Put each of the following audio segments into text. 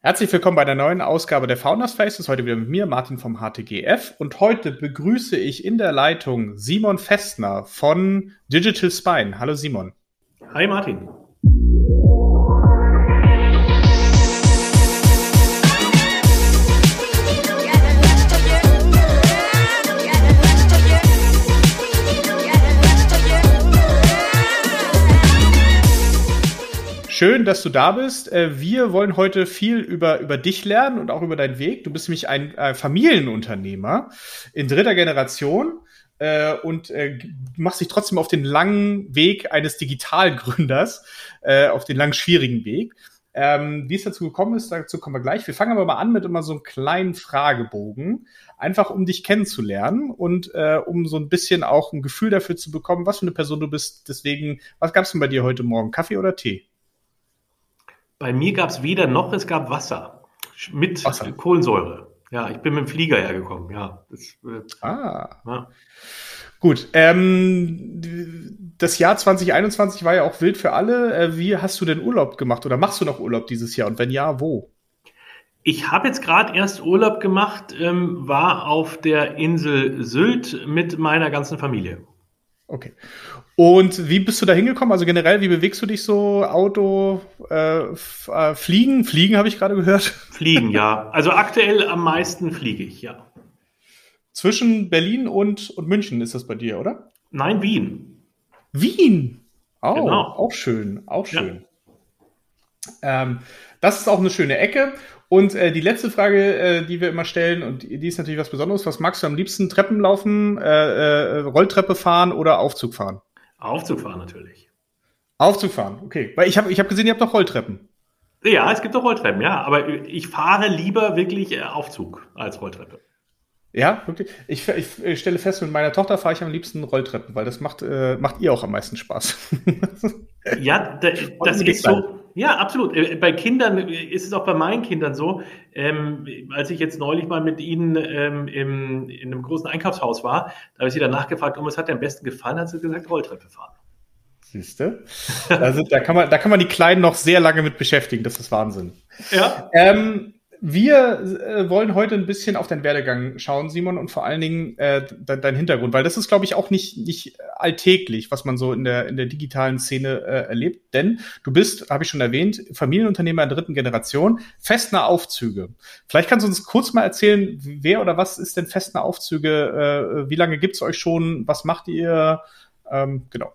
Herzlich willkommen bei der neuen Ausgabe der Founders Faces. Heute wieder mit mir, Martin vom HTGF. Und heute begrüße ich in der Leitung Simon Festner von Digital Spine. Hallo Simon. Hi Martin. Schön, dass du da bist. Äh, wir wollen heute viel über, über dich lernen und auch über deinen Weg. Du bist nämlich ein äh, Familienunternehmer in dritter Generation äh, und machst dich trotzdem auf den langen Weg eines Digitalgründers, auf den lang schwierigen Weg. Ähm, wie es dazu gekommen ist, dazu kommen wir gleich. Wir fangen aber mal an mit immer so einem kleinen Fragebogen, einfach um dich kennenzulernen und äh, um so ein bisschen auch ein Gefühl dafür zu bekommen, was für eine Person du bist. Deswegen, was gab es denn bei dir heute Morgen? Kaffee oder Tee? Bei mir gab es weder noch, es gab Wasser mit Wasser. Kohlensäure. Ja, ich bin mit dem Flieger hergekommen. Ja, das, äh, ah. Ja. Gut. Ähm, das Jahr 2021 war ja auch wild für alle. Äh, wie hast du denn Urlaub gemacht oder machst du noch Urlaub dieses Jahr? Und wenn ja, wo? Ich habe jetzt gerade erst Urlaub gemacht, ähm, war auf der Insel Sylt mit meiner ganzen Familie. Okay. Und wie bist du da hingekommen? Also generell, wie bewegst du dich so? Auto, äh, äh, Fliegen? Fliegen habe ich gerade gehört. Fliegen, ja. Also aktuell am meisten fliege ich, ja. Zwischen Berlin und, und München ist das bei dir, oder? Nein, Wien. Wien? Oh, genau. auch schön, auch schön. Ja. Ähm, das ist auch eine schöne Ecke. Und äh, die letzte Frage, äh, die wir immer stellen, und die ist natürlich was Besonderes. Was magst du am liebsten? Treppen laufen, äh, äh, Rolltreppe fahren oder Aufzug fahren? Aufzug fahren natürlich. Aufzug fahren, okay. Weil ich habe ich hab gesehen, ihr habt doch Rolltreppen. Ja, es gibt doch Rolltreppen, ja. Aber ich fahre lieber wirklich äh, Aufzug als Rolltreppe. Ja, wirklich. Ich, ich, ich stelle fest, mit meiner Tochter fahre ich am liebsten Rolltreppen, weil das macht, äh, macht ihr auch am meisten Spaß. ja, da, das ist so. Ja, absolut. Äh, bei Kindern ist es auch bei meinen Kindern so. Ähm, als ich jetzt neulich mal mit ihnen ähm, im, in einem großen Einkaufshaus war, da habe ich sie danach gefragt, um was hat dir am besten gefallen? Hat sie gesagt, Rolltreppe fahren. Siehst du? Also, da, kann man, da kann man die Kleinen noch sehr lange mit beschäftigen. Das ist Wahnsinn. Ja. Ähm, wir äh, wollen heute ein bisschen auf deinen Werdegang schauen, Simon, und vor allen Dingen äh, de dein Hintergrund, weil das ist, glaube ich, auch nicht, nicht alltäglich, was man so in der, in der digitalen Szene äh, erlebt. Denn du bist, habe ich schon erwähnt, Familienunternehmer der dritten Generation, Festner Aufzüge. Vielleicht kannst du uns kurz mal erzählen, wer oder was ist denn Festner Aufzüge? Äh, wie lange gibt's euch schon? Was macht ihr? Ähm, genau.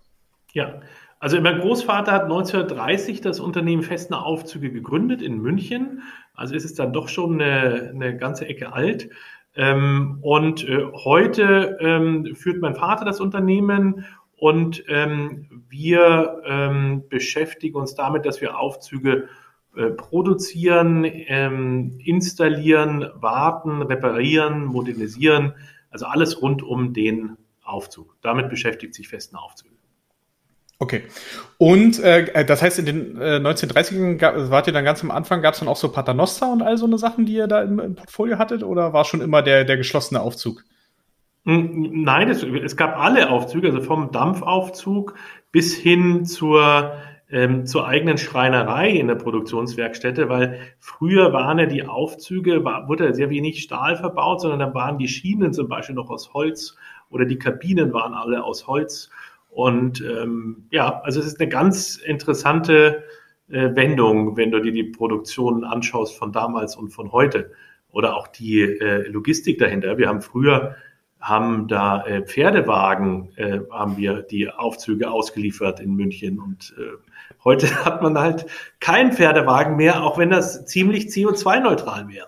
Ja, also mein Großvater hat 1930 das Unternehmen Festner Aufzüge gegründet in München. Also ist es dann doch schon eine, eine ganze Ecke alt. Ähm, und äh, heute ähm, führt mein Vater das Unternehmen und ähm, wir ähm, beschäftigen uns damit, dass wir Aufzüge äh, produzieren, ähm, installieren, warten, reparieren, modernisieren. Also alles rund um den Aufzug. Damit beschäftigt sich Festner Aufzüge. Okay. Und äh, das heißt, in den äh, 1930ern gab, wart ihr dann ganz am Anfang, gab es dann auch so Paternoster und all so eine Sachen, die ihr da im, im, Portfolio hattet, oder war schon immer der, der geschlossene Aufzug? Nein, es, es gab alle Aufzüge, also vom Dampfaufzug bis hin zur, ähm, zur eigenen Schreinerei in der Produktionswerkstätte, weil früher waren ja die Aufzüge, war, wurde sehr wenig Stahl verbaut, sondern da waren die Schienen zum Beispiel noch aus Holz oder die Kabinen waren alle aus Holz. Und ähm, ja, also es ist eine ganz interessante äh, Wendung, wenn du dir die Produktion anschaust von damals und von heute oder auch die äh, Logistik dahinter. Wir haben früher haben da äh, Pferdewagen, äh, haben wir die Aufzüge ausgeliefert in München und äh, heute hat man halt keinen Pferdewagen mehr, auch wenn das ziemlich CO2-neutral wäre.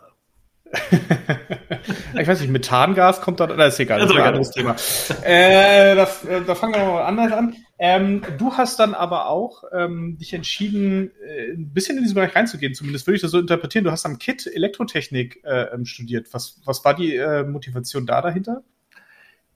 ich weiß nicht, Methangas kommt da, das ist egal, das ist ein anderes Thema. Äh, da, da fangen wir mal anders an. Ähm, du hast dann aber auch ähm, dich entschieden, äh, ein bisschen in diesen Bereich reinzugehen, zumindest würde ich das so interpretieren. Du hast am KIT Elektrotechnik äh, ähm, studiert. Was, was war die äh, Motivation da dahinter?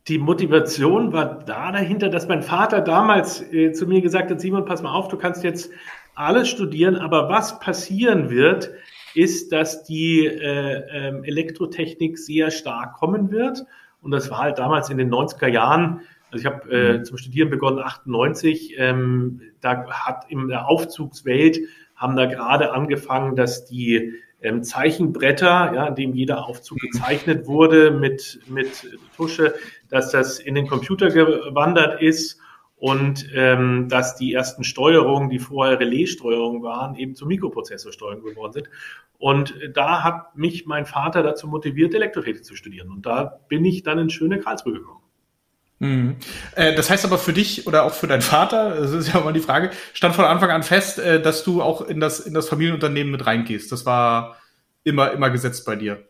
Die Motivation war da dahinter, dass mein Vater damals äh, zu mir gesagt hat, Simon, pass mal auf, du kannst jetzt alles studieren, aber was passieren wird, ist, dass die äh, ähm, Elektrotechnik sehr stark kommen wird. Und das war halt damals in den 90er Jahren. Also ich habe äh, mhm. zum Studieren begonnen 98. Ähm, da hat in der Aufzugswelt haben da gerade angefangen, dass die ähm, Zeichenbretter, ja, in dem jeder Aufzug mhm. gezeichnet wurde mit, mit Tusche, dass das in den Computer gewandert ist und ähm, dass die ersten Steuerungen, die vorher Relaissteuerungen waren, eben zu Mikroprozessorsteuerung geworden sind. Und da hat mich mein Vater dazu motiviert, Elektrotechnik zu studieren. Und da bin ich dann in schöne Karlsruhe gekommen. Mhm. Äh, das heißt aber für dich oder auch für deinen Vater, das ist ja mal die Frage, stand von Anfang an fest, äh, dass du auch in das, in das Familienunternehmen mit reingehst. Das war immer, immer gesetzt bei dir.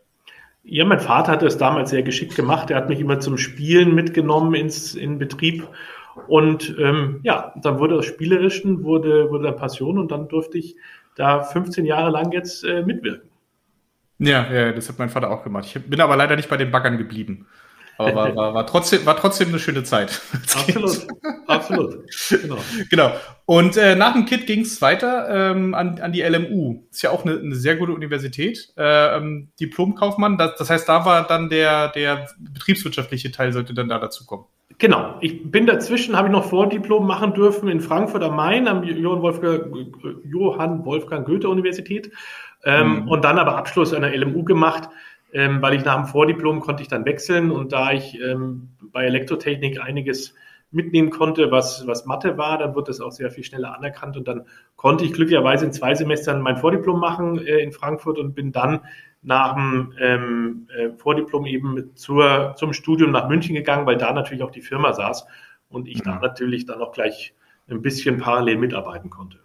Ja, mein Vater hat das damals sehr geschickt gemacht. Er hat mich immer zum Spielen mitgenommen ins in Betrieb und ähm, ja, dann wurde das Spielerischen, wurde, wurde dann Passion und dann durfte ich da 15 Jahre lang jetzt äh, mitwirken. Ja, ja, das hat mein Vater auch gemacht. Ich bin aber leider nicht bei den Baggern geblieben. Aber war, war, war, trotzdem, war trotzdem eine schöne Zeit. Absolut, absolut. Genau. genau. Und äh, nach dem KIT ging es weiter ähm, an, an die LMU. Ist ja auch eine, eine sehr gute Universität. Äh, ähm, Diplomkaufmann, das, das heißt, da war dann der, der betriebswirtschaftliche Teil, sollte dann da dazu kommen. Genau. Ich bin dazwischen, habe ich noch Vordiplom machen dürfen in Frankfurt am Main am Johann Wolfgang, Johann Wolfgang Goethe Universität ähm, mhm. und dann aber Abschluss an der LMU gemacht, ähm, weil ich nach dem Vordiplom konnte ich dann wechseln und da ich ähm, bei Elektrotechnik einiges mitnehmen konnte, was, was Mathe war, dann wird das auch sehr viel schneller anerkannt und dann konnte ich glücklicherweise in zwei Semestern mein Vordiplom machen äh, in Frankfurt und bin dann nach dem ähm, äh, Vordiplom eben zur, zum Studium nach München gegangen, weil da natürlich auch die Firma saß und ich mhm. da natürlich dann auch gleich ein bisschen parallel mitarbeiten konnte.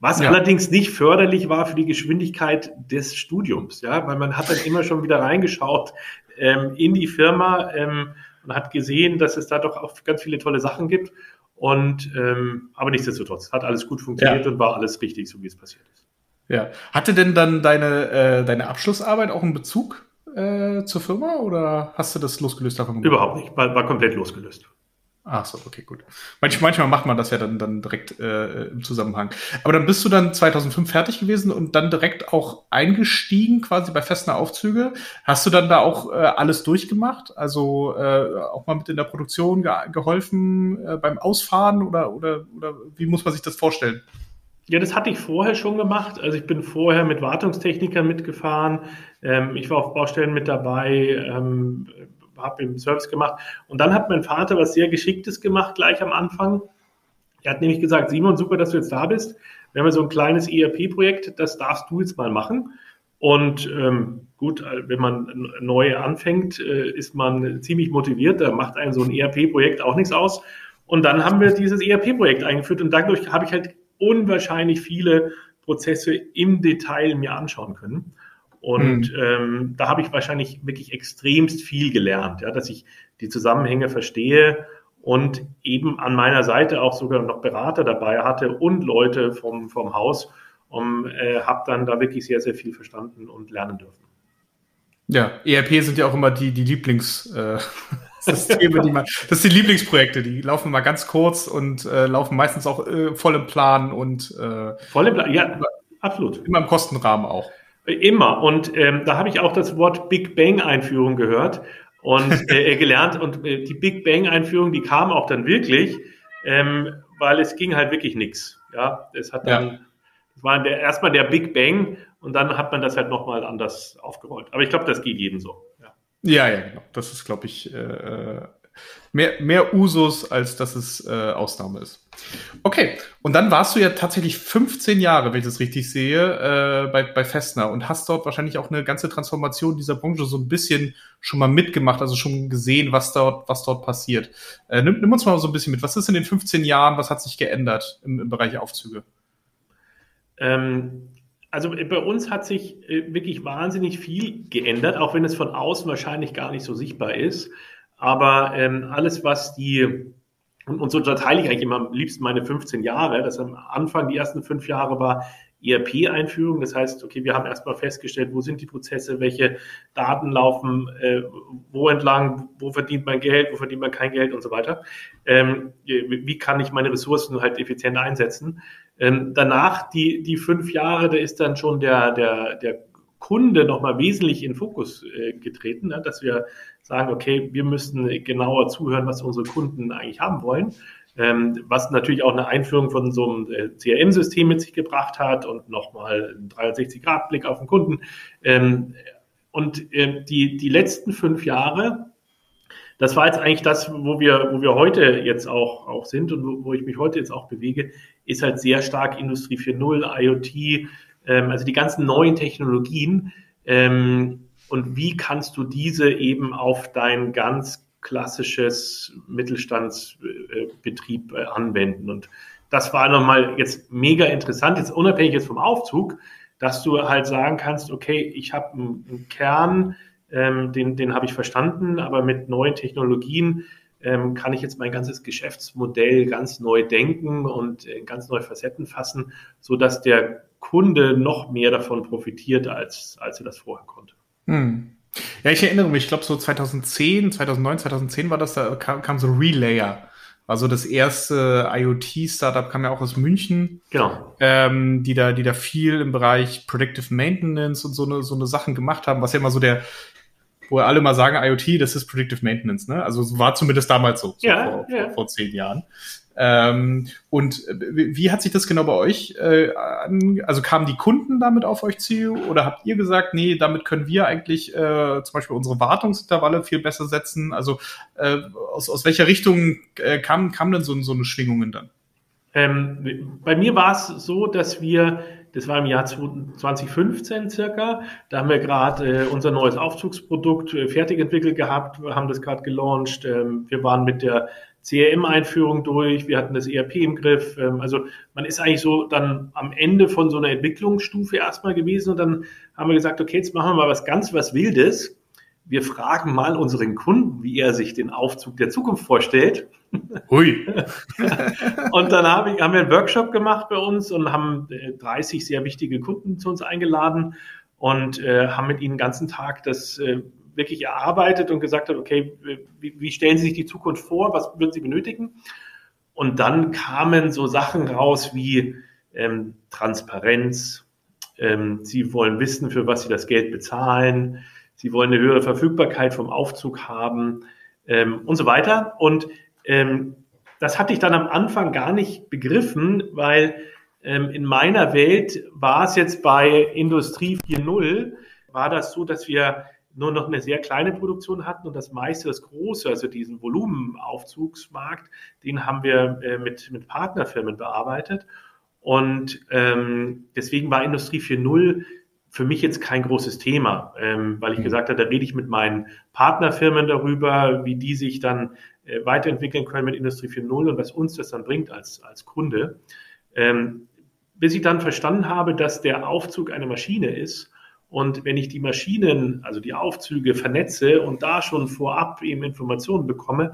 Was ja. allerdings nicht förderlich war für die Geschwindigkeit des Studiums, ja, weil man hat dann immer schon wieder reingeschaut ähm, in die Firma ähm, und hat gesehen, dass es da doch auch ganz viele tolle Sachen gibt. Und ähm, aber nichtsdestotrotz hat alles gut funktioniert ja. und war alles richtig, so wie es passiert ist. Ja. Hatte denn dann deine, äh, deine Abschlussarbeit auch einen Bezug äh, zur Firma oder hast du das losgelöst davon? Überhaupt nicht, war, war komplett losgelöst. Ach so, okay, gut. Manch, manchmal macht man das ja dann, dann direkt äh, im Zusammenhang. Aber dann bist du dann 2005 fertig gewesen und dann direkt auch eingestiegen, quasi bei Festner Aufzüge. Hast du dann da auch äh, alles durchgemacht? Also äh, auch mal mit in der Produktion ge geholfen äh, beim Ausfahren oder, oder, oder wie muss man sich das vorstellen? Ja, das hatte ich vorher schon gemacht. Also ich bin vorher mit Wartungstechnikern mitgefahren. Ähm, ich war auf Baustellen mit dabei, ähm, habe im Service gemacht. Und dann hat mein Vater was sehr Geschicktes gemacht, gleich am Anfang. Er hat nämlich gesagt, Simon, super, dass du jetzt da bist. Wir haben ja so ein kleines ERP-Projekt, das darfst du jetzt mal machen. Und ähm, gut, wenn man neu anfängt, äh, ist man ziemlich motiviert. Da macht einen so ein ERP-Projekt auch nichts aus. Und dann haben wir dieses ERP-Projekt eingeführt und dadurch habe ich halt unwahrscheinlich viele Prozesse im Detail mir anschauen können. Und mhm. ähm, da habe ich wahrscheinlich wirklich extremst viel gelernt, ja, dass ich die Zusammenhänge verstehe und eben an meiner Seite auch sogar noch Berater dabei hatte und Leute vom, vom Haus und äh, habe dann da wirklich sehr, sehr viel verstanden und lernen dürfen. Ja, ERP sind ja auch immer die, die Lieblings, äh, Systeme, die man, das sind die Lieblingsprojekte, die laufen mal ganz kurz und äh, laufen meistens auch äh, voll im Plan und äh, voll im Plan, ja, absolut. Immer im Kostenrahmen auch. Immer. Und ähm, da habe ich auch das Wort Big Bang Einführung gehört und äh, gelernt. Und äh, die Big Bang Einführung, die kam auch dann wirklich, ähm, weil es ging halt wirklich nichts. Ja, es hat dann, ja. das war der, erstmal der Big Bang und dann hat man das halt nochmal anders aufgerollt. Aber ich glaube, das geht jedem so. Ja, ja, genau. Das ist, glaube ich, äh, mehr, mehr Usus, als dass es äh, Ausnahme ist. Okay, und dann warst du ja tatsächlich 15 Jahre, wenn ich das richtig sehe, äh, bei, bei Festner und hast dort wahrscheinlich auch eine ganze Transformation dieser Branche so ein bisschen schon mal mitgemacht, also schon gesehen, was dort, was dort passiert. Äh, nimm, nimm uns mal so ein bisschen mit. Was ist in den 15 Jahren, was hat sich geändert im, im Bereich Aufzüge? Ähm, also bei uns hat sich äh, wirklich wahnsinnig viel geändert, auch wenn es von außen wahrscheinlich gar nicht so sichtbar ist. Aber ähm, alles, was die, und, und so unterteile ich eigentlich immer am liebsten meine 15 Jahre, das am Anfang, die ersten fünf Jahre war ERP-Einführung. Das heißt, okay, wir haben erstmal festgestellt, wo sind die Prozesse, welche Daten laufen, äh, wo entlang, wo verdient man Geld, wo verdient man kein Geld und so weiter. Ähm, wie kann ich meine Ressourcen halt effizient einsetzen? Ähm, danach, die, die fünf Jahre, da ist dann schon der, der, der Kunde nochmal wesentlich in Fokus äh, getreten, ne? dass wir sagen, okay, wir müssen genauer zuhören, was unsere Kunden eigentlich haben wollen. ähm, was natürlich auch eine Einführung von so einem äh, CRM-System mit sich gebracht hat und nochmal einen 360-Grad-Blick auf den Kunden. Ähm, und äh, die, die letzten fünf Jahre, das war jetzt eigentlich das, wo wir, wo wir heute jetzt auch, auch sind und wo, wo ich mich heute jetzt auch bewege, ist halt sehr stark Industrie 4.0, IoT, ähm, also die ganzen neuen Technologien. Ähm, und wie kannst du diese eben auf dein ganz klassisches Mittelstandsbetrieb äh, anwenden? Und das war nochmal jetzt mega interessant, jetzt unabhängig jetzt vom Aufzug, dass du halt sagen kannst, okay, ich habe einen, einen, Kern, ähm, den, den habe ich verstanden, aber mit neuen Technologien ähm, kann ich jetzt mein ganzes Geschäftsmodell ganz neu denken und äh, ganz neue Facetten fassen, so dass der Kunde noch mehr davon profitiert, als, als er das vorher konnte. Hm. Ja, ich erinnere mich, ich glaube so 2010, 2009, 2010 war das, da kam, kam so Relayer. Also das erste IoT-Startup kam ja auch aus München. Genau. Ähm, die da, die da viel im Bereich Predictive Maintenance und so eine, so eine Sachen gemacht haben, was ja immer so der, wo alle mal sagen, IoT, das ist Predictive Maintenance, ne? Also war zumindest damals so, so ja, vor, ja. Vor, vor, zehn Jahren. Ähm, und äh, wie hat sich das genau bei euch äh, an, also kamen die Kunden damit auf euch zu oder habt ihr gesagt, nee, damit können wir eigentlich äh, zum Beispiel unsere Wartungsintervalle viel besser setzen? Also äh, aus, aus welcher Richtung äh, kamen kam denn so, so eine Schwingungen dann? Ähm, bei mir war es so, dass wir, das war im Jahr 2015 circa, da haben wir gerade äh, unser neues Aufzugsprodukt äh, fertig entwickelt gehabt, haben das gerade gelauncht. Ähm, wir waren mit der CRM-Einführung durch, wir hatten das ERP im Griff. Ähm, also man ist eigentlich so dann am Ende von so einer Entwicklungsstufe erstmal gewesen und dann haben wir gesagt, okay, jetzt machen wir mal was ganz was Wildes. Wir fragen mal unseren Kunden, wie er sich den Aufzug der Zukunft vorstellt. Hui. und dann haben wir einen Workshop gemacht bei uns und haben 30 äh, sehr wichtige Kunden zu uns eingeladen und äh, haben mit ihnen den ganzen Tag das äh, wirklich erarbeitet und gesagt hat, okay, wie, stellen Sie sich die Zukunft vor, was würden Sie benötigen? Und dann kamen so Sachen raus wie ähm, Transparenz, ähm, Sie wollen wissen, für was Sie das Geld bezahlen, Sie wollen eine höhere Verfügbarkeit vom Aufzug haben ähm, und so weiter. Und ähm, das hatte ich dann am Anfang gar nicht begriffen, weil ähm, in meiner Welt war es jetzt bei Industrie 4.0, war das so, dass wir nur noch eine sehr kleine Produktion hatten und das meiste, das große, also diesen Volumenaufzugsmarkt, den haben wir äh, mit, mit Partnerfirmen bearbeitet. Und ähm, deswegen war Industrie 4.0 für mich jetzt kein großes Thema, ähm, weil ich mhm. gesagt habe, da rede ich mit meinen Partnerfirmen darüber, wie die sich dann äh, weiterentwickeln können mit Industrie 4.0 und was uns das dann bringt als, als Kunde. Ähm, bis ich dann verstanden habe, dass der Aufzug eine Maschine ist und wenn ich die Maschinen, also die Aufzüge vernetze und da schon vorab eben Informationen bekomme,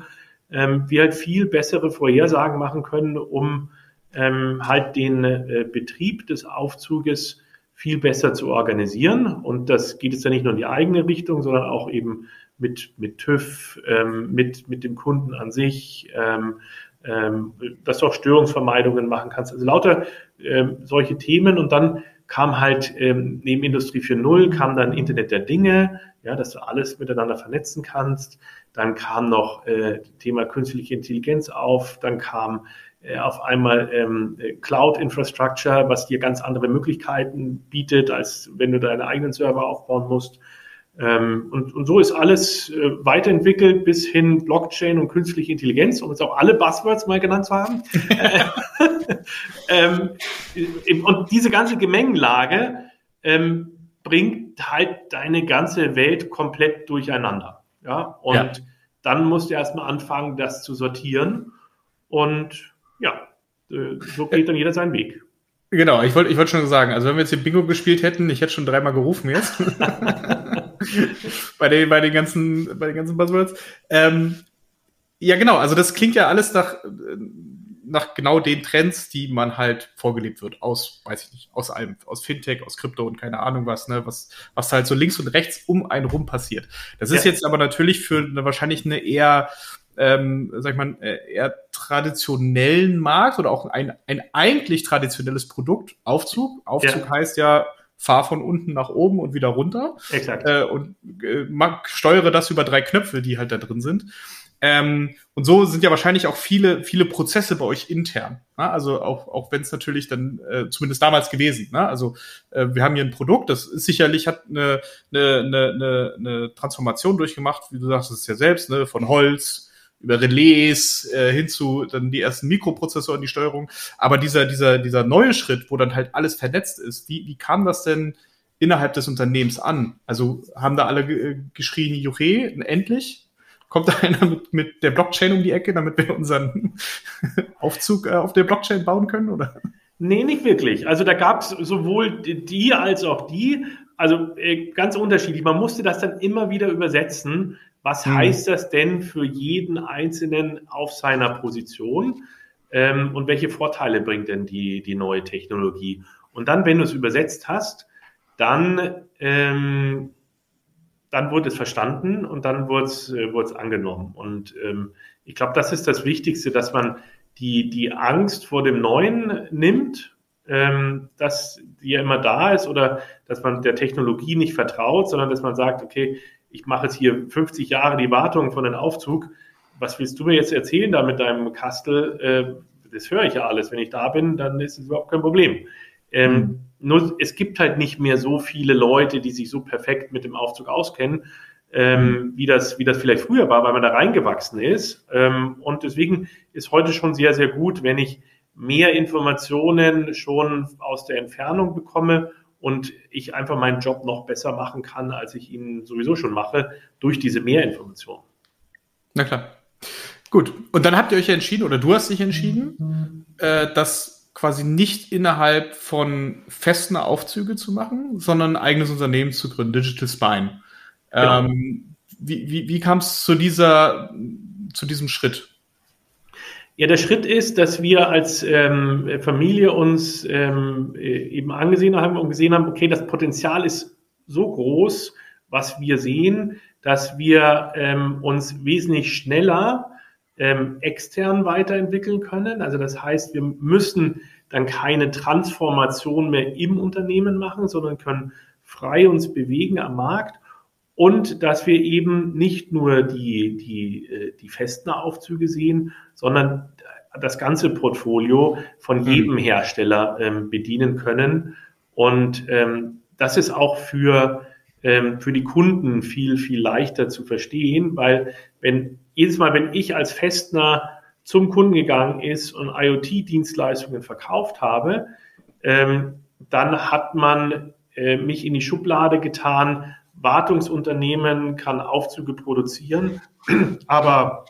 ähm, wir halt viel bessere Vorhersagen machen können, um ähm, halt den äh, Betrieb des Aufzuges viel besser zu organisieren. Und das geht jetzt ja nicht nur in die eigene Richtung, sondern auch eben mit, mit TÜV, ähm, mit, mit dem Kunden an sich, ähm, ähm, dass du auch Störungsvermeidungen machen kannst. Also lauter ähm, solche Themen und dann kam halt ähm, neben Industrie 4.0 kam dann Internet der Dinge, ja, dass du alles miteinander vernetzen kannst. Dann kam noch äh, Thema künstliche Intelligenz auf. Dann kam äh, auf einmal ähm, Cloud Infrastructure, was dir ganz andere Möglichkeiten bietet, als wenn du deine eigenen Server aufbauen musst. Ähm, und, und so ist alles äh, weiterentwickelt bis hin Blockchain und künstliche Intelligenz, um jetzt auch alle Buzzwords mal genannt zu haben. ähm, und diese ganze Gemengenlage ähm, bringt halt deine ganze Welt komplett durcheinander. Ja, und ja. dann musst du erstmal anfangen, das zu sortieren. Und ja, äh, so geht dann jeder seinen Weg. Genau, ich wollte ich wollte schon sagen, also wenn wir jetzt hier Bingo gespielt hätten, ich hätte schon dreimal gerufen jetzt. bei, den, bei den ganzen, bei den ganzen Buzzwords. Ähm, ja, genau, also das klingt ja alles nach, nach genau den Trends, die man halt vorgelebt wird, aus, weiß ich nicht, aus allem, aus Fintech, aus Krypto und keine Ahnung was, ne, was, was halt so links und rechts um einen rum passiert. Das ist ja. jetzt aber natürlich für eine, wahrscheinlich eine eher ähm, sag ich mal, äh, eher traditionellen Markt oder auch ein, ein eigentlich traditionelles Produkt, Aufzug. Aufzug ja. heißt ja, fahr von unten nach oben und wieder runter. Exakt. Äh, und äh, steuere das über drei Knöpfe, die halt da drin sind. Ähm, und so sind ja wahrscheinlich auch viele, viele Prozesse bei euch intern. Ne? Also auch, auch wenn es natürlich dann, äh, zumindest damals gewesen, ne? also äh, wir haben hier ein Produkt, das ist sicherlich hat eine, eine, eine, eine Transformation durchgemacht, wie du sagst, das ist ja selbst, ne? von Holz über Relais äh, hin zu dann die ersten Mikroprozessoren, die Steuerung. Aber dieser, dieser, dieser neue Schritt, wo dann halt alles vernetzt ist, wie, wie kam das denn innerhalb des Unternehmens an? Also haben da alle geschrien, Juche, endlich? Kommt da einer mit, mit der Blockchain um die Ecke, damit wir unseren Aufzug äh, auf der Blockchain bauen können? Oder? Nee, nicht wirklich. Also da gab es sowohl die als auch die. Also äh, ganz unterschiedlich. Man musste das dann immer wieder übersetzen. Was hm. heißt das denn für jeden Einzelnen auf seiner Position? Ähm, und welche Vorteile bringt denn die, die neue Technologie? Und dann, wenn du es übersetzt hast, dann ähm, dann wurde es verstanden und dann wurde es, äh, wurde es angenommen. Und ähm, ich glaube, das ist das Wichtigste, dass man die, die Angst vor dem Neuen nimmt, ähm, dass die ja immer da ist oder dass man der Technologie nicht vertraut, sondern dass man sagt, okay, ich mache jetzt hier 50 Jahre die Wartung von einem Aufzug. Was willst du mir jetzt erzählen da mit deinem Kastel? Äh, das höre ich ja alles. Wenn ich da bin, dann ist es überhaupt kein Problem. Ähm, mhm. Nur es gibt halt nicht mehr so viele Leute, die sich so perfekt mit dem Aufzug auskennen, ähm, mhm. wie, das, wie das vielleicht früher war, weil man da reingewachsen ist. Ähm, und deswegen ist heute schon sehr, sehr gut, wenn ich mehr Informationen schon aus der Entfernung bekomme und ich einfach meinen Job noch besser machen kann, als ich ihn sowieso schon mache, durch diese Mehrinformationen. Na klar. Gut. Und dann habt ihr euch ja entschieden, oder du hast dich entschieden, mhm. äh, dass quasi nicht innerhalb von festen Aufzüge zu machen, sondern ein eigenes Unternehmen zu gründen, Digital Spine. Genau. Ähm, wie wie, wie kam es zu dieser, zu diesem Schritt? Ja, der Schritt ist, dass wir als ähm, Familie uns ähm, eben angesehen haben und gesehen haben, okay, das Potenzial ist so groß, was wir sehen, dass wir ähm, uns wesentlich schneller ähm, extern weiterentwickeln können. Also das heißt, wir müssen dann keine Transformation mehr im Unternehmen machen, sondern können frei uns bewegen am Markt und dass wir eben nicht nur die, die, äh, die festen Aufzüge sehen, sondern das ganze Portfolio von mhm. jedem Hersteller ähm, bedienen können. Und ähm, das ist auch für, für die Kunden viel, viel leichter zu verstehen, weil wenn jedes Mal, wenn ich als Festner zum Kunden gegangen ist und IoT-Dienstleistungen verkauft habe, ähm, dann hat man äh, mich in die Schublade getan. Wartungsunternehmen kann Aufzüge produzieren, aber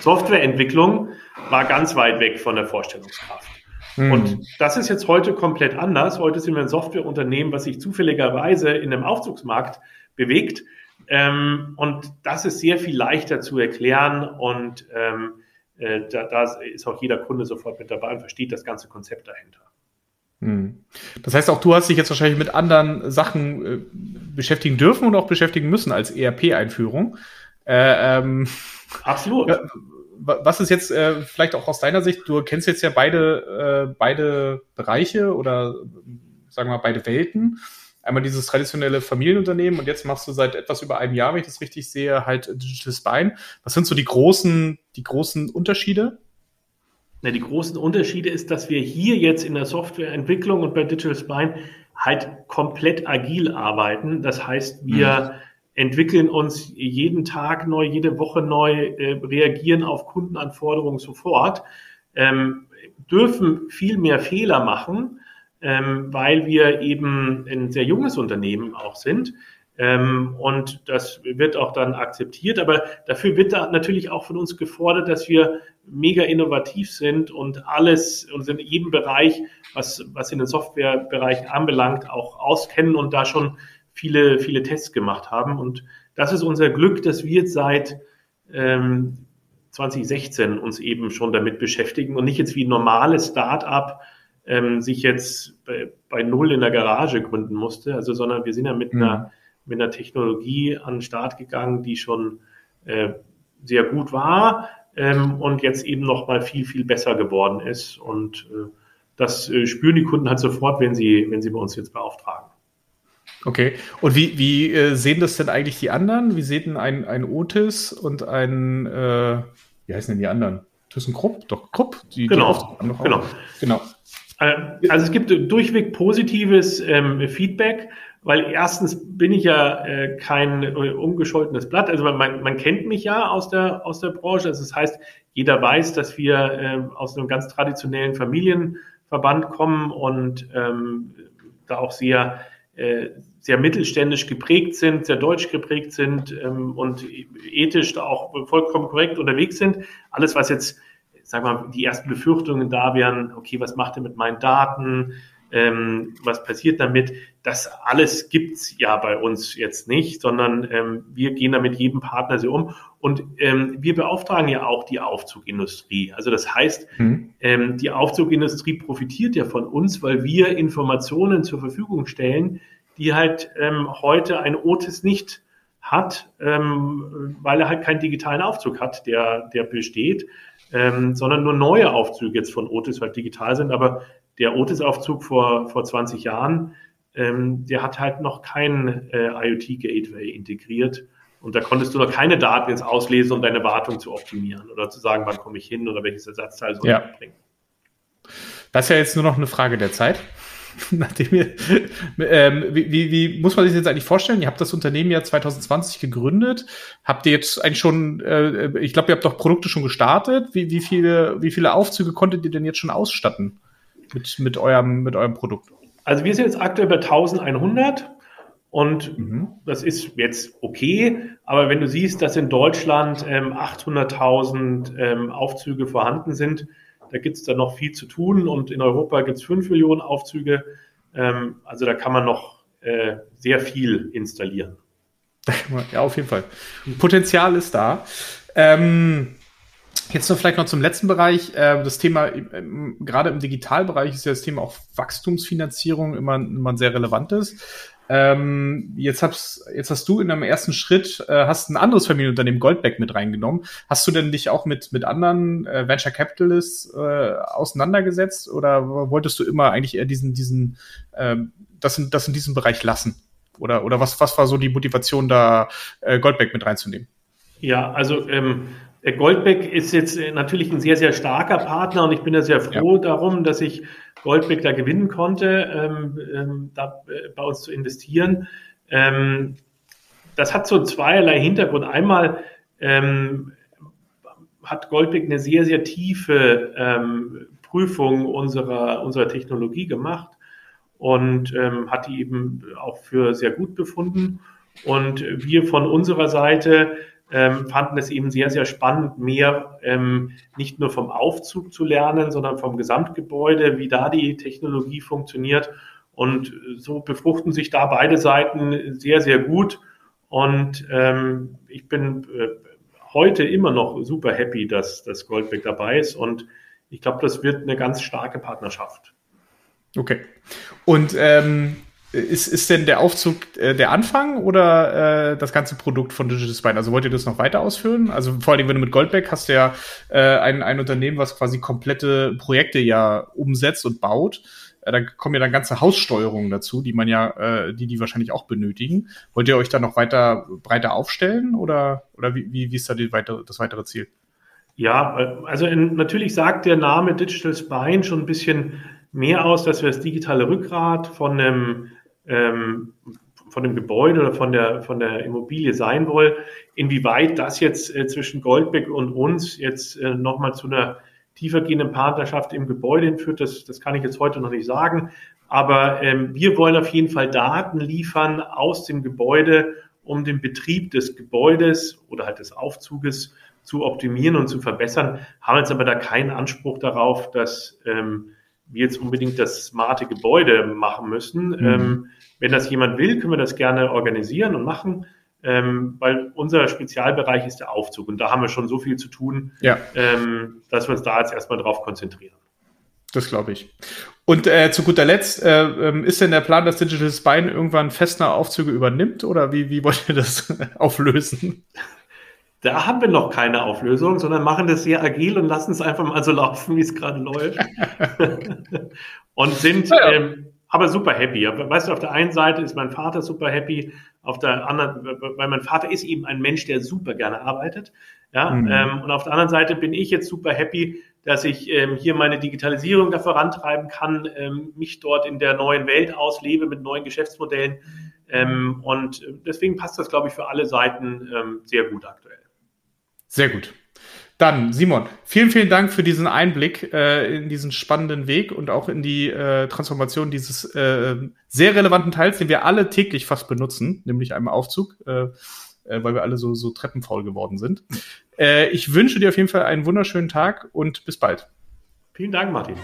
Softwareentwicklung war ganz weit weg von der Vorstellungskraft. Mhm. Und das ist jetzt heute komplett anders. Heute sind wir ein Softwareunternehmen, was sich zufälligerweise in einem Aufzugsmarkt bewegt. Ähm, und das ist sehr viel leichter zu erklären und ähm, äh, da, da, ist auch jeder Kunde sofort mit dabei und versteht das ganze Konzept dahinter. Hm. Das heißt, auch du hast dich jetzt wahrscheinlich mit anderen Sachen äh, beschäftigen dürfen und auch beschäftigen müssen als ERP-Einführung. Äh, ähm, Absolut. Was ist jetzt äh, vielleicht auch aus deiner Sicht, du kennst jetzt ja beide, äh, beide Bereiche oder sagen wir mal beide Welten einmal dieses traditionelle Familienunternehmen und jetzt machst du seit etwas über einem Jahr, wenn ich das richtig sehe, halt Digital Spine. Was sind so die großen, die großen Unterschiede? Na, die großen Unterschiede ist, dass wir hier jetzt in der Softwareentwicklung und bei Digital Spine halt komplett agil arbeiten. Das heißt, wir mhm. Entwickeln uns jeden Tag neu, jede Woche neu, äh, reagieren auf Kundenanforderungen sofort, ähm, dürfen viel mehr Fehler machen, ähm, weil wir eben ein sehr junges Unternehmen auch sind. Ähm, und das wird auch dann akzeptiert. Aber dafür wird da natürlich auch von uns gefordert, dass wir mega innovativ sind und alles und in jedem Bereich, was, was in den Softwarebereichen anbelangt, auch auskennen und da schon viele, viele Tests gemacht haben. Und das ist unser Glück, dass wir jetzt seit ähm, 2016 uns eben schon damit beschäftigen und nicht jetzt wie ein normales Start-up ähm, sich jetzt bei, bei, Null in der Garage gründen musste, also sondern wir sind ja mit, mhm. einer, mit einer Technologie an den Start gegangen, die schon äh, sehr gut war ähm, und jetzt eben noch mal viel, viel besser geworden ist. Und äh, das äh, spüren die Kunden halt sofort, wenn sie, wenn sie bei uns jetzt beauftragen. Okay. Und wie, wie äh, sehen das denn eigentlich die anderen? Wie sehen ein, ein Otis und ein, äh, wie heißen denn die anderen? ThyssenKrupp? Doch, Krupp. Die, genau, die genau. genau. Äh, also es gibt durchweg positives ähm, Feedback, weil erstens bin ich ja äh, kein äh, ungescholtenes Blatt. Also man, man kennt mich ja aus der, aus der Branche. Also das heißt, jeder weiß, dass wir äh, aus einem ganz traditionellen Familienverband kommen und ähm, da auch sehr äh, sehr mittelständisch geprägt sind, sehr deutsch geprägt sind ähm, und ethisch auch vollkommen korrekt unterwegs sind. Alles, was jetzt, sag mal, die ersten Befürchtungen da wären, okay, was macht er mit meinen Daten? Ähm, was passiert damit? Das alles gibt's ja bei uns jetzt nicht, sondern ähm, wir gehen da mit jedem Partner so um. Und ähm, wir beauftragen ja auch die Aufzugindustrie. Also das heißt, mhm. ähm, die Aufzugindustrie profitiert ja von uns, weil wir Informationen zur Verfügung stellen, die halt ähm, heute ein Otis nicht hat, ähm, weil er halt keinen digitalen Aufzug hat, der, der besteht, ähm, sondern nur neue Aufzüge jetzt von Otis halt digital sind. Aber der Otis-Aufzug vor, vor 20 Jahren, ähm, der hat halt noch kein äh, IoT-Gateway integriert. Und da konntest du noch keine Daten jetzt auslesen, um deine Wartung zu optimieren oder zu sagen, wann komme ich hin oder welches Ersatzteil soll ja. ich bringen. Das ist ja jetzt nur noch eine Frage der Zeit. Nachdem ihr, ähm, wie, wie, wie muss man sich jetzt eigentlich vorstellen? Ihr habt das Unternehmen ja 2020 gegründet. Habt ihr jetzt eigentlich schon, äh, ich glaube, ihr habt doch Produkte schon gestartet. Wie, wie, viele, wie viele Aufzüge konntet ihr denn jetzt schon ausstatten mit, mit, eurem, mit eurem Produkt? Also wir sind jetzt aktuell bei 1100 und mhm. das ist jetzt okay, aber wenn du siehst, dass in Deutschland ähm, 800.000 ähm, Aufzüge vorhanden sind, da gibt es dann noch viel zu tun und in Europa gibt es 5 Millionen Aufzüge. Ähm, also da kann man noch äh, sehr viel installieren. Ja, auf jeden Fall. Potenzial ist da. Ähm, Jetzt noch vielleicht noch zum letzten Bereich. Äh, das Thema, äh, gerade im Digitalbereich ist ja das Thema auch Wachstumsfinanzierung immer, immer ein sehr relevantes. Ähm, jetzt, hast, jetzt hast du in einem ersten Schritt äh, hast ein anderes Familienunternehmen Goldback mit reingenommen. Hast du denn dich auch mit, mit anderen äh, Venture Capitalists äh, auseinandergesetzt oder wolltest du immer eigentlich eher diesen, diesen, äh, das, in, das in diesem Bereich lassen? Oder, oder was, was war so die Motivation, da äh, Goldback mit reinzunehmen? Ja, also ähm, Goldbeck ist jetzt natürlich ein sehr, sehr starker Partner und ich bin ja sehr froh ja. darum, dass ich Goldbeck da gewinnen konnte, ähm, ähm, da äh, bei uns zu investieren. Ähm, das hat so zweierlei Hintergrund. Einmal ähm, hat Goldbeck eine sehr, sehr tiefe ähm, Prüfung unserer, unserer Technologie gemacht und ähm, hat die eben auch für sehr gut befunden. Und wir von unserer Seite ähm, fanden es eben sehr, sehr spannend, mehr ähm, nicht nur vom Aufzug zu lernen, sondern vom Gesamtgebäude, wie da die Technologie funktioniert. Und so befruchten sich da beide Seiten sehr, sehr gut. Und ähm, ich bin äh, heute immer noch super happy, dass das Goldbeck dabei ist. Und ich glaube, das wird eine ganz starke Partnerschaft. Okay. Und ähm, ist, ist denn der Aufzug äh, der Anfang oder äh, das ganze Produkt von Digital Spine? Also wollt ihr das noch weiter ausführen? Also vor allem, wenn du mit Goldback hast du ja äh, ein, ein Unternehmen, was quasi komplette Projekte ja umsetzt und baut. Äh, da kommen ja dann ganze Haussteuerungen dazu, die man ja, äh, die die wahrscheinlich auch benötigen. Wollt ihr euch da noch weiter breiter aufstellen oder, oder wie, wie, wie ist da die weitere, das weitere Ziel? Ja, äh, also in, natürlich sagt der Name Digital Spine schon ein bisschen mehr aus, dass wir das digitale Rückgrat von einem ähm, von dem Gebäude oder von der, von der Immobilie sein wollen. Inwieweit das jetzt äh, zwischen Goldbeck und uns jetzt äh, nochmal zu einer tiefergehenden Partnerschaft im Gebäude hinführt, das, das kann ich jetzt heute noch nicht sagen. Aber ähm, wir wollen auf jeden Fall Daten liefern aus dem Gebäude, um den Betrieb des Gebäudes oder halt des Aufzuges zu optimieren und zu verbessern, haben jetzt aber da keinen Anspruch darauf, dass ähm, jetzt unbedingt das smarte Gebäude machen müssen. Mhm. Ähm, wenn das jemand will, können wir das gerne organisieren und machen, ähm, weil unser Spezialbereich ist der Aufzug und da haben wir schon so viel zu tun, ja. ähm, dass wir uns da jetzt erstmal drauf konzentrieren. Das glaube ich. Und äh, zu guter Letzt, äh, ähm, ist denn der Plan, dass Digital Spine irgendwann Festner Aufzüge übernimmt oder wie, wie wollt ihr das auflösen? Da haben wir noch keine Auflösung, sondern machen das sehr agil und lassen es einfach mal so laufen, wie es gerade läuft. und sind, ja. ähm, aber super happy. weißt du, auf der einen Seite ist mein Vater super happy, auf der anderen, weil mein Vater ist eben ein Mensch, der super gerne arbeitet. Ja, mhm. ähm, und auf der anderen Seite bin ich jetzt super happy, dass ich ähm, hier meine Digitalisierung da vorantreiben kann, ähm, mich dort in der neuen Welt auslebe mit neuen Geschäftsmodellen. Ähm, und deswegen passt das, glaube ich, für alle Seiten ähm, sehr gut aktuell. Sehr gut. Dann, Simon, vielen, vielen Dank für diesen Einblick äh, in diesen spannenden Weg und auch in die äh, Transformation dieses äh, sehr relevanten Teils, den wir alle täglich fast benutzen, nämlich einem Aufzug, äh, äh, weil wir alle so, so treppenfaul geworden sind. Äh, ich wünsche dir auf jeden Fall einen wunderschönen Tag und bis bald. Vielen Dank, Martin.